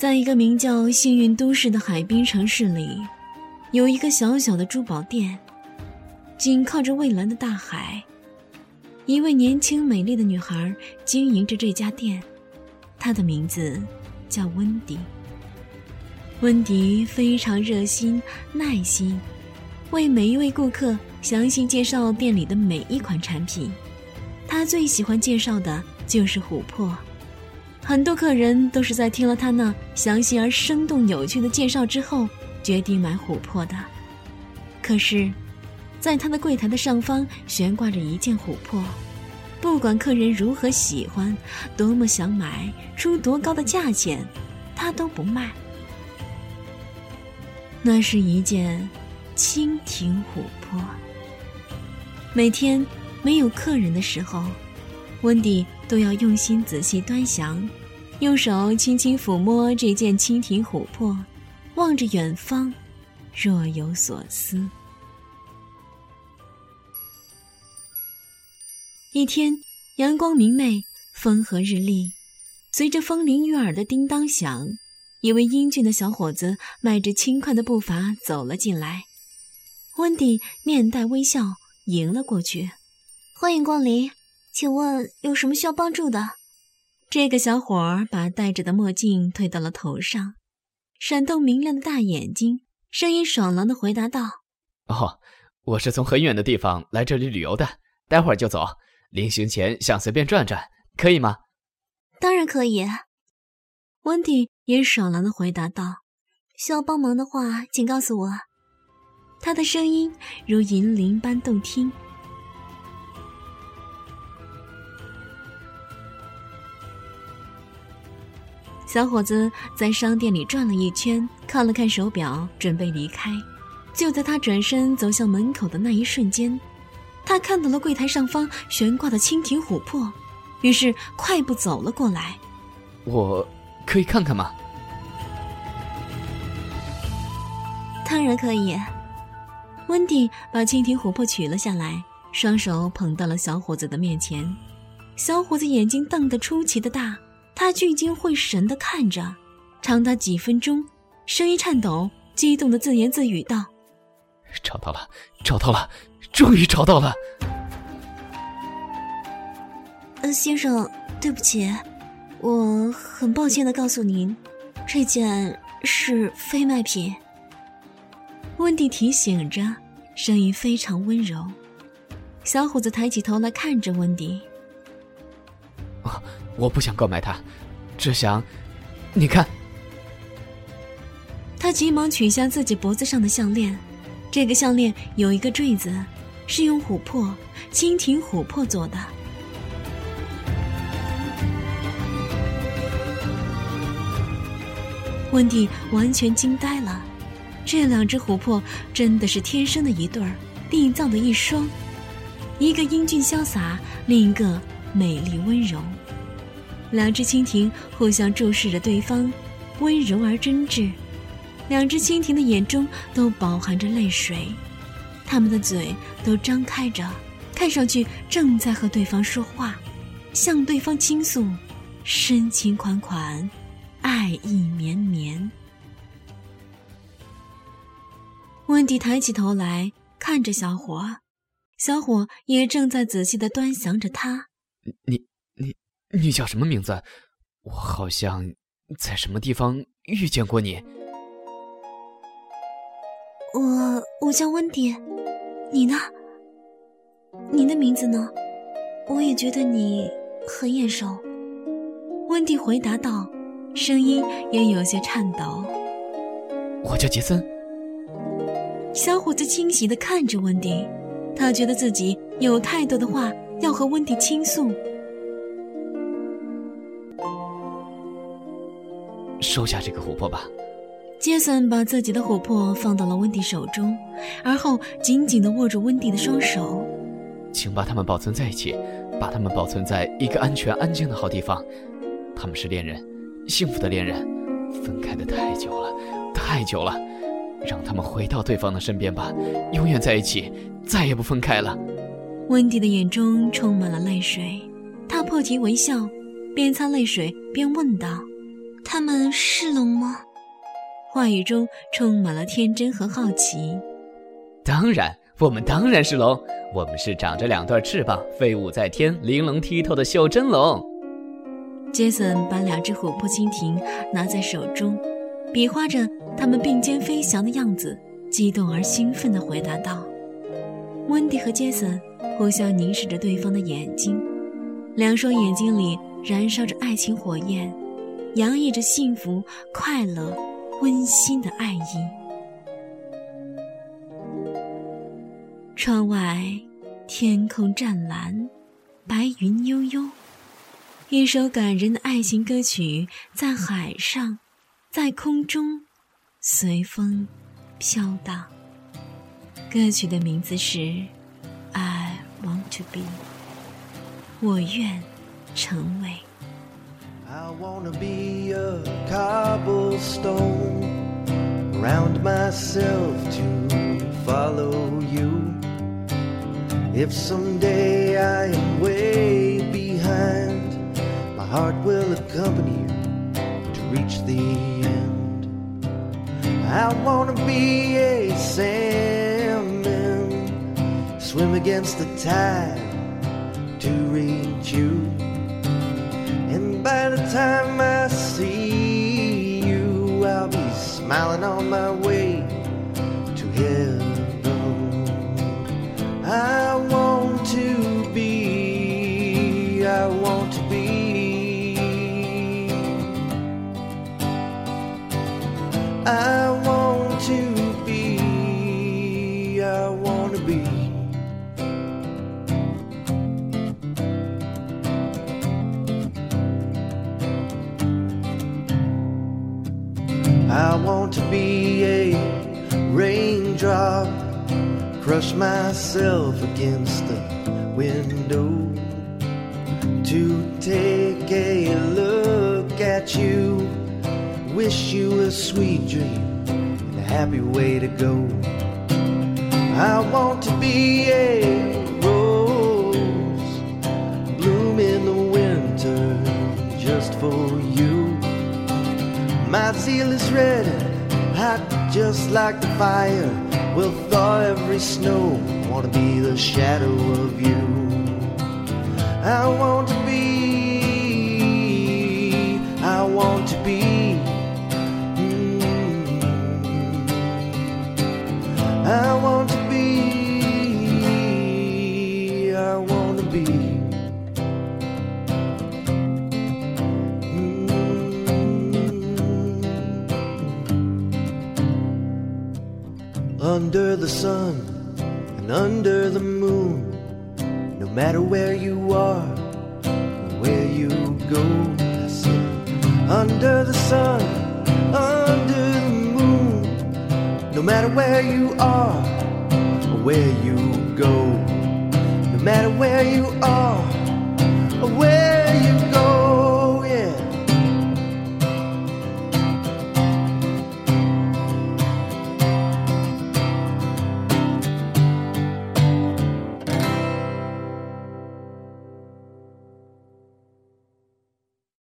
在一个名叫幸运都市的海滨城市里，有一个小小的珠宝店，紧靠着蔚蓝的大海。一位年轻美丽的女孩经营着这家店，她的名字叫温迪。温迪非常热心、耐心，为每一位顾客详细介绍店里的每一款产品。她最喜欢介绍的就是琥珀。很多客人都是在听了他那详细而生动有趣的介绍之后，决定买琥珀的。可是，在他的柜台的上方悬挂着一件琥珀，不管客人如何喜欢，多么想买，出多高的价钱，他都不卖。那是一件蜻蜓琥珀。每天没有客人的时候，温迪都要用心仔细端详。用手轻轻抚摸这件蜻蜓琥珀，望着远方，若有所思。一天，阳光明媚，风和日丽，随着风铃悦耳的叮当响，一位英俊的小伙子迈着轻快的步伐走了进来。温迪面带微笑迎了过去：“欢迎光临，请问有什么需要帮助的？”这个小伙儿把戴着的墨镜推到了头上，闪动明亮的大眼睛，声音爽朗的回答道：“哦，我是从很远的地方来这里旅游的，待会儿就走。临行前想随便转转，可以吗？”“当然可以。”温迪也爽朗的回答道。“需要帮忙的话，请告诉我。”他的声音如银铃般动听。小伙子在商店里转了一圈，看了看手表，准备离开。就在他转身走向门口的那一瞬间，他看到了柜台上方悬挂的蜻蜓琥珀，于是快步走了过来。我可以看看吗？当然可以。温迪把蜻蜓琥珀取了下来，双手捧到了小伙子的面前。小伙子眼睛瞪得出奇的大。他聚精会神地看着，长达几分钟，声音颤抖，激动地自言自语道：“找到了，找到了，终于找到了。”呃，先生，对不起，我很抱歉地告诉您，这件是非卖品。温迪提醒着，声音非常温柔。小伙子抬起头来看着温迪。我不想购买它，只想，你看。他急忙取下自己脖子上的项链，这个项链有一个坠子，是用琥珀蜻蜓琥珀做的。温蒂完全惊呆了，这两只琥珀真的是天生的一对儿，缔造的一双，一个英俊潇洒，另一个美丽温柔。两只蜻蜓互相注视着对方，温柔而真挚。两只蜻蜓的眼中都饱含着泪水，它们的嘴都张开着，看上去正在和对方说话，向对方倾诉，深情款款，爱意绵绵。温迪抬起头来看着小伙，小伙也正在仔细的端详着他。你。你叫什么名字？我好像在什么地方遇见过你。我我叫温迪，你呢？你的名字呢？我也觉得你很眼熟。温迪回答道，声音也有些颤抖。我叫杰森。小伙子惊喜的看着温迪，他觉得自己有太多的话要和温迪倾诉。收下这个琥珀吧。杰森把自己的琥珀放到了温蒂手中，而后紧紧地握住温蒂的双手。请把它们保存在一起，把它们保存在一个安全、安静的好地方。他们是恋人，幸福的恋人，分开的太久了，太久了。让他们回到对方的身边吧，永远在一起，再也不分开了。温迪的眼中充满了泪水，他破涕为笑，边擦泪水边问道。他们是龙吗？话语中充满了天真和好奇。当然，我们当然是龙，我们是长着两对翅膀、飞舞在天、玲珑剔透的袖珍龙。杰森把两只琥珀蜻蜓拿在手中，比划着它们并肩飞翔的样子，激动而兴奋地回答道：“温迪和杰森互相凝视着对方的眼睛，两双眼睛里燃烧着爱情火焰，洋溢着幸福、快乐、温馨的爱意。”窗外，天空湛蓝，白云悠悠。一首感人的爱情歌曲在海上，在空中随风飘荡。歌曲的名字是《I Want to Be》，我愿成为。I wanna be a cobblestone around myself to follow you. If someday I am way behind my heart will accompany you to reach the end. I wanna be a salmon, swim against the tide to reach you. And by the time I see you, I'll be smiling on my way to heaven. I want to be, I want to be. I crush myself against the window to take a look at you wish you a sweet dream and a happy way to go. I want to be a rose, bloom in the winter just for you. My zeal is ready, hot just like the fire. Will thaw every snow, wanna be the shadow of you. I want to be, I want to be. Mm. I want to be, I want to be. Under the sun and under the moon, no matter where you are, where you go, I said, under the sun, under the moon no matter where you are or where you go, no matter where you are or where.